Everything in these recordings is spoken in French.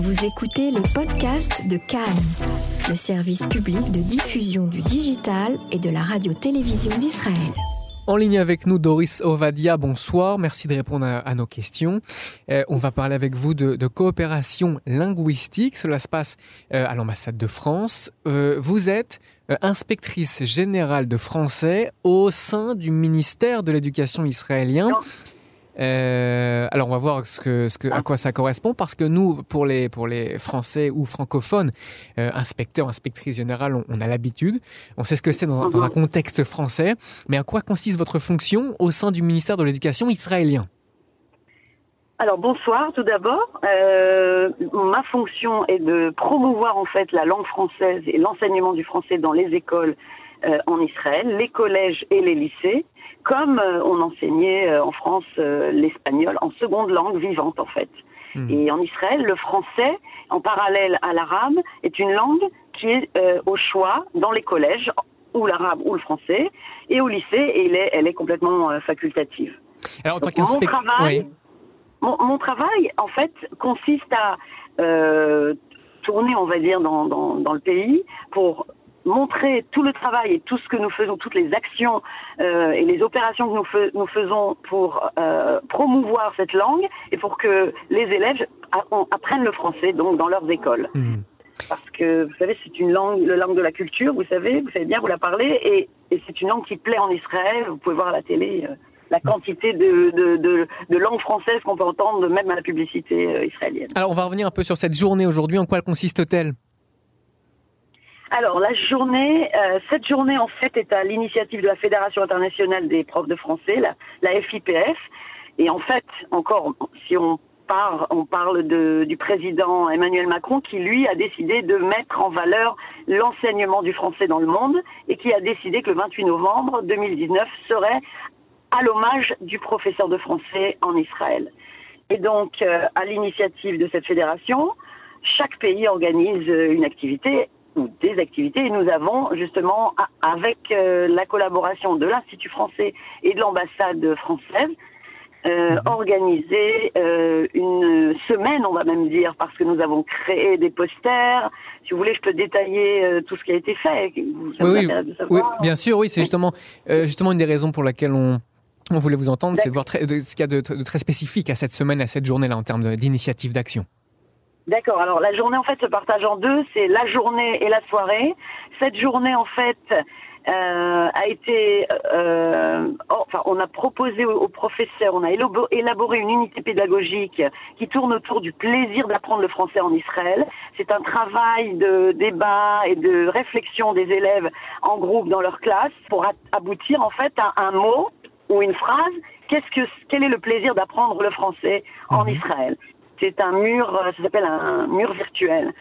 Vous écoutez les podcasts de Cannes, le service public de diffusion du digital et de la radio-télévision d'Israël. En ligne avec nous, Doris Ovadia, bonsoir. Merci de répondre à, nos questions. Euh, on va parler avec vous de, coopération linguistique. Cela se passe euh, à l'ambassade de France. Euh, vous êtes inspectrice générale de français au sein du ministère de l'Éducation israélien. Euh, alors on va voir ce que, ce que, à quoi ça correspond parce que nous, pour les, pour les Français ou francophones, euh, inspecteurs, inspectrices générales, on, a l'habitude, on sait ce que c'est dans, dans, un contexte français, mais à quoi consiste votre fonction au sein du ministère de l'Éducation israélien? Alors bonsoir tout d'abord. Euh, ma fonction est de promouvoir en fait la langue française et l'enseignement du français dans les écoles euh, en Israël, les collèges et les lycées comme euh, on enseignait euh, en France euh, l'espagnol en seconde langue vivante en fait. Hmm. Et en Israël, le français, en parallèle à l'arabe, est une langue qui est au choix dans les collèges, ou l'arabe ou le français, et au lycée, et elle est, elle est complètement facultative. Alors, mon, travail, mon, travail, en fait, consiste à tourner, on va dire, dans, dans, dans le pays pour montrer tout le travail et tout ce que nous faisons, toutes les actions euh, et les opérations que nous, nous faisons pour euh, promouvoir cette langue et pour que les élèves apprennent le français donc dans leurs écoles. Mmh. Parce que vous savez, c'est une langue, la langue de la culture, vous savez, vous savez bien, vous la parlez, et, et c'est une langue qui plaît en Israël. Vous pouvez voir à la télé euh, la quantité de, de, de, de langue française qu'on peut entendre même à la publicité israélienne. Alors, on va revenir un peu sur cette journée aujourd'hui. En quoi elle consiste-t-elle? Alors la journée, euh, cette journée en fait est à l'initiative de la Fédération internationale des profs de français, la, FIPF, et en fait encore si on parle, on parle du président Emmanuel Macron qui lui a décidé de mettre en valeur l'enseignement du français dans le monde et qui a décidé que le 28 novembre 2019 serait à l'hommage du professeur de français en Israël. Et donc euh, à l'initiative de cette fédération, chaque pays organise une activité des activités. Et nous avons justement, avec euh, la collaboration de l'Institut français et de l'ambassade française, euh, mhm. organisé euh, une semaine, on va même dire, parce que nous avons créé des posters. Si vous voulez, je peux détailler tout ce qui a été fait. oui, oui, bien sûr, oui, c'est justement, justement une des raisons pour laquelle on, on voulait vous entendre, c'est voir ce qu'il y a de, de, très spécifique à cette semaine, à cette journée-là, en termes d'initiative d'action. D'accord. Alors la journée en fait se partage en deux. C'est la journée et la soirée. Cette journée en fait euh, a été, euh, enfin, on a proposé aux, professeurs, on a élaboré une unité pédagogique qui tourne autour du plaisir d'apprendre le français en Israël. C'est un travail de débat et de réflexion des élèves en groupe dans leur classe pour aboutir en fait à un mot ou une phrase. Qu'est-ce que, quel est le plaisir d'apprendre le français en mhm. Israël? C'est un mur, euh, ça s'appelle un mur virtuel.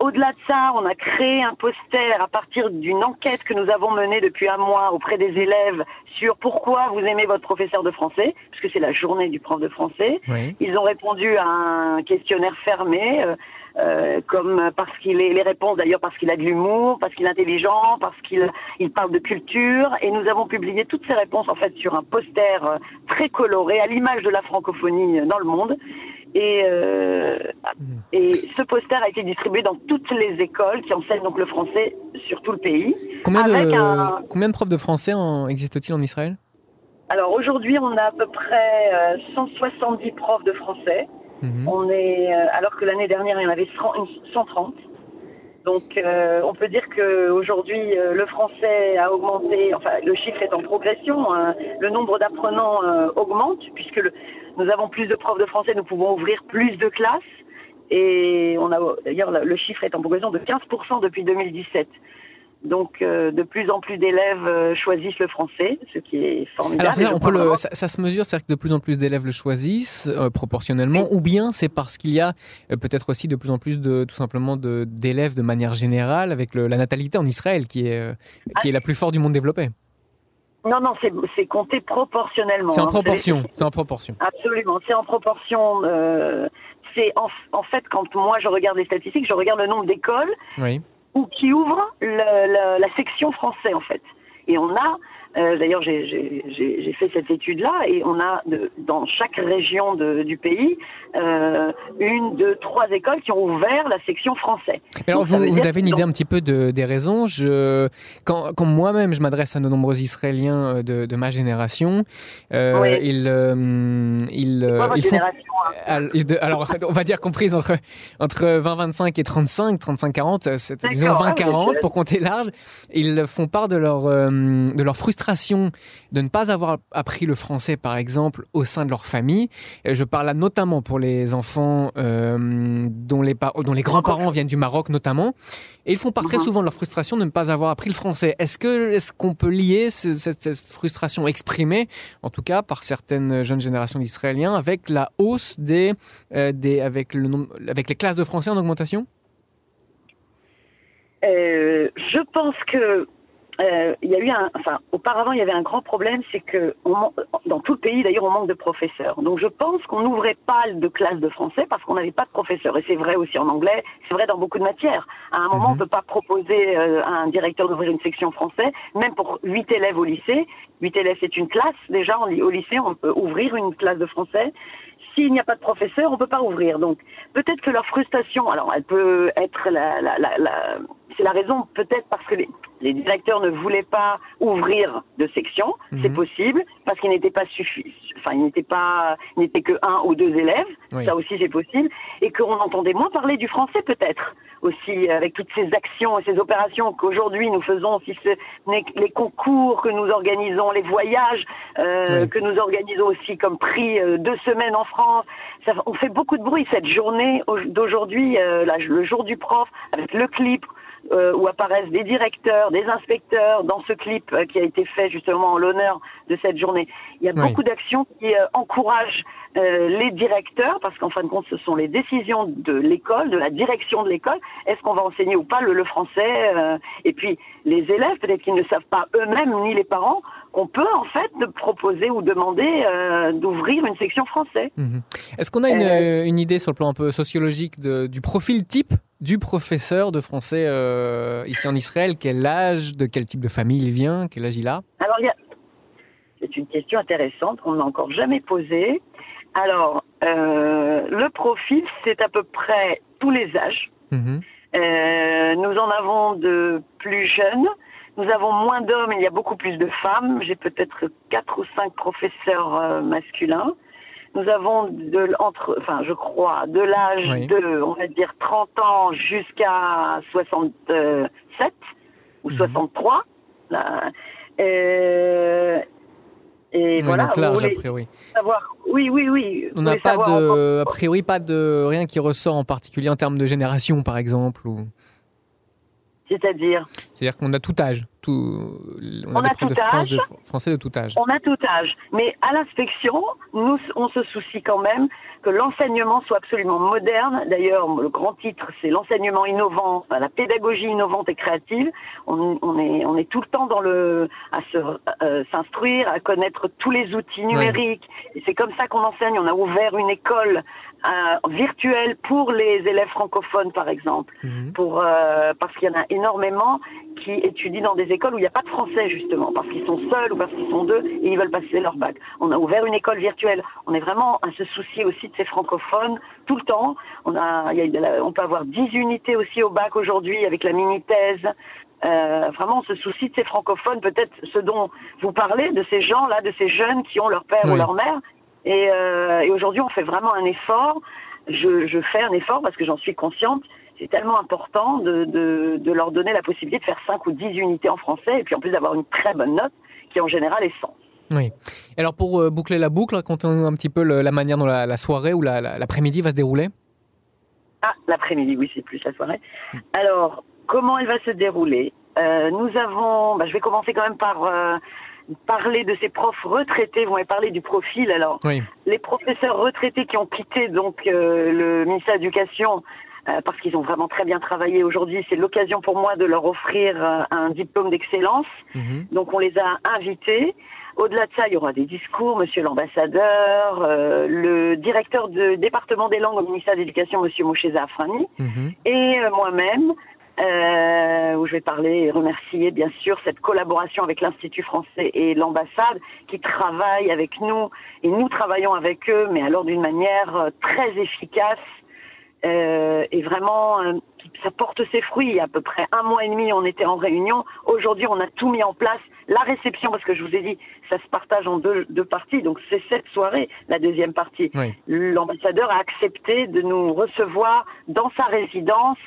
Au-delà de ça, on a créé un poster à partir d'une enquête que nous avons menée depuis un mois auprès des élèves sur pourquoi vous aimez votre professeur de français, puisque c'est la journée du prof de français. Ils ont répondu à un questionnaire fermé, euh, euh, comme parce qu'il est les réponses d'ailleurs parce qu'il a de l'humour, parce qu'il est intelligent, parce qu'il il parle de culture. Et nous avons publié toutes ces réponses en fait sur un poster très coloré à l'image de la francophonie dans le monde. Et, euh, et ce poster a été distribué dans toutes les écoles qui enseignent donc le français sur tout le pays. Combien, de, combien de profs de français existe-t-il en Israël? Alors aujourd'hui, on a à peu près 170 euh, profs de français. Mhm. On est, euh, alors que l'année dernière, il y en avait 130. Donc, euh, on peut dire qu'aujourd'hui, euh, le français a augmenté, enfin, le chiffre est en progression, hein. le nombre d'apprenants euh, augmente, puisque le, nous avons plus de profs de français, nous pouvons ouvrir plus de classes, et on a, d'ailleurs, le chiffre est en progression de 15% depuis 2017. Donc, euh, de plus en plus d'élèves euh, choisissent le français, ce qui est formidable. Alors, ça, se mesure, c'est-à-dire que de plus en plus d'élèves le choisissent euh, proportionnellement, ou bien c'est parce qu'il y a peut-être aussi de plus en plus de, tout simplement, d'élèves de, manière générale, avec la natalité en Israël, qui est, qui est la plus forte du monde développé. Non, non, c'est compté proportionnellement. C'est en hein. proportion. C'est en proportion. Absolument, c'est en proportion. c'est en, en, fait quand moi je regarde les statistiques, je regarde le nombre d'écoles. Oui ou qui ouvre le, la section français en fait. Et on a Euh, D'ailleurs, j'ai fait cette étude-là et on a de, dans chaque région de, du pays euh, une, deux, trois écoles qui ont ouvert la section français. alors, vous, vous avez une idée un petit peu de, des raisons je, Quand, quand moi-même je m'adresse à de nombreux Israéliens euh, de, de ma génération, euh, Oui. ils, euh, ils, quoi euh, votre ils font génération, hein? Alors, on va dire comprise entre, entre 20, 25 et 35, 35, 40, euh, c'est- disons D'accord, 20, ah, vous êtes 40 jeune. pour compter large. Ils font part de leur, de leur frustration de ne pas avoir appris le français, par exemple, au sein de leur famille. Je parle là notamment pour les enfants euh, dont les, par- dont les grands-parents viennent du Maroc, notamment. Et ils font part très Mhm. souvent de leur frustration de ne pas avoir appris le français. Est-ce que est-ce qu'on peut lier ce- cette, cette frustration exprimée, en tout cas par certaines jeunes générations d'Israéliens, avec la hausse des, euh, des avec le nom- avec les classes de français en augmentation? Euh, je pense que euh, il y a eu un, enfin, auparavant il y avait un grand problème, c'est que on dans tout le pays d'ailleurs on manque de professeurs. Donc je pense qu'on n'ouvrait pas de classes de français parce qu'on n'avait pas de professeurs. Et c'est vrai aussi en anglais, c'est vrai dans beaucoup de matières. À un moment Mhm. on peut pas proposer euh, à un directeur d'ouvrir une section français, même pour huit élèves au lycée. Huit élèves c'est une classe déjà en- au lycée, on peut ouvrir une classe de français. S'il n'y a pas de professeur, on peut pas ouvrir. Donc peut-être que leur frustration, alors elle peut être la, la, la, la- c'est la raison peut-être parce que les, les directeurs ne voulaient pas ouvrir de section, Mhm. c'est possible parce qu'ils n'étaient pas suffisants, enfin ils n'étaient pas, n'étaient que un ou deux élèves, Oui. ça aussi c'est possible, et qu'on entendait moins parler du français peut-être aussi avec toutes ces actions et ces opérations qu'aujourd'hui nous faisons, si ce n'est les concours que nous organisons, les voyages euh, Oui. que nous organisons aussi comme prix euh, deux semaines en France. Ça, on fait beaucoup de bruit cette journée au- d'aujourd'hui, euh, le jour du prof, avec le clip euh, où apparaissent des directeurs, des inspecteurs dans ce clip euh, qui a été fait justement en l'honneur de cette journée. Il y a Oui. beaucoup d'actions qui euh, encouragent euh, les directeurs, parce qu'en fin de compte, ce sont les décisions de l'école, de la direction de l'école. Est-ce qu'on va enseigner ou pas le, le français euh, Et puis les élèves, peut-être qu'ils ne savent pas eux-mêmes ni les parents qu'on peut en fait proposer ou demander euh, d'ouvrir une section français. Mhm. Est-ce qu'on a une, Euh, euh, une idée sur le plan un peu sociologique de- du profil type du professeur de français euh, ici en Israël? Quel âge De quel type de famille il vient? Quel âge il a? Alors, a... c'est une question intéressante qu'on n'a encore jamais posée. Alors, le profil, c'est à peu près tous les âges. Mhm. Nous en avons de plus jeunes. Nous avons moins d'hommes, il y a beaucoup plus de femmes. J'ai peut-être quatre ou cinq professeurs euh, masculins. Nous avons de, entre, enfin, je crois, de l'âge Oui. de, on va dire, 30 ans jusqu'à 67 ou Mhm. 63. Là. Euh, et Oui, voilà, donc large, a priori. savoir. Oui, oui, oui. On n'a pas de, a priori, pas de rien qui ressort en particulier en termes de génération, par exemple. Ou... C'est-à-dire? C'est-à-dire qu'on a tout âge. Tout... On, a de tout âge. de français de tout âge. On a tout âge, mais à l'inspection, nous, on se soucie quand même que l'enseignement soit absolument moderne. D'ailleurs, le grand titre, c'est l'enseignement innovant, la pédagogie innovante et créative. On, on est, on est tout le temps dans le, à euh, s'instruire, à connaître tous les outils numériques. C'est comme ça qu'on enseigne. On a ouvert une école euh, virtuelle pour les élèves francophones, par exemple Mhm. pour euh, parce qu'il y en a énormément qui étudient dans des écoles où il n'y a pas de français justement parce qu'ils sont seuls ou parce qu'ils sont deux et ils veulent passer leur bac. On a ouvert une école virtuelle. On est vraiment à se soucier aussi de ces francophones tout le temps. On a, il y a de la- on peut avoir 10 unités aussi au bac aujourd'hui avec la mini thèse. Euh, vraiment, on se soucie de ces francophones, peut-être ce dont vous parlez, de ces gens-là, de ces jeunes qui ont leur père Oui. ou leur mère. Et, euh, et aujourd'hui, on fait vraiment un effort. Je, je fais un effort parce que j'en suis consciente. C'est tellement important de, de, de leur donner la possibilité de faire 5 ou 10 unités en français et puis en plus d'avoir une très bonne note qui en général est 100. Oui. Alors pour euh, boucler la boucle, racontez-nous un petit peu le- la manière dont la, la soirée ou la- la- l'après-midi va se dérouler? Ah, l'après-midi, oui, c'est plus la soirée. Alors, comment elle va se dérouler? Euh, Nous avons, bah, je vais commencer quand même par euh, parler de ces profs retraités. Vous m'avez parlé du profil. Alors, Oui. les professeurs retraités qui ont quitté donc euh, le ministère de l'Éducation euh, parce qu'ils ont vraiment très bien travaillé aujourd'hui, c'est l'occasion pour moi de leur offrir euh, un diplôme d'excellence. Mhm. Donc on les a invités. Au-delà de ça, il y aura des discours, Monsieur l'ambassadeur, euh, le directeur du département des langues au ministère de l'Éducation, Monsieur Moshe Zafrani, Mhm. et euh, moi-même. euh, où je vais parler et remercier bien sûr cette collaboration avec l'Institut français et l'ambassade qui travaillent avec nous et nous travaillons avec eux, mais alors d'une manière très efficace euh, et vraiment euh, ça porte ses fruits. Il y a à peu près un mois et demi, on était en réunion. Aujourd'hui, on a tout mis en place. La réception, parce que je vous ai dit, ça se partage en deux, deux parties. Donc c'est cette soirée, la deuxième partie. Oui. L'ambassadeur a accepté de nous recevoir dans sa résidence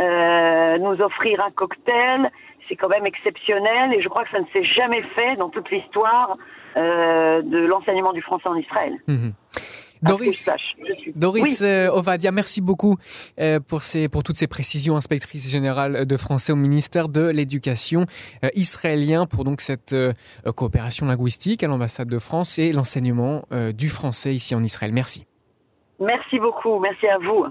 euh, nous offrir un cocktail. C'est quand même exceptionnel et je crois que ça ne s'est jamais fait dans toute l'histoire euh, de l'enseignement du français en Israël. Mhm. Doris, Doris Oui. euh, Ovadia, merci beaucoup euh, pour, ces, pour toutes ces précisions, inspectrice générale de français au ministère de l'Éducation euh, israélien pour donc cette euh, coopération linguistique à l'ambassade de France et l'enseignement euh, du français ici en Israël. Merci. Merci beaucoup. Merci à vous.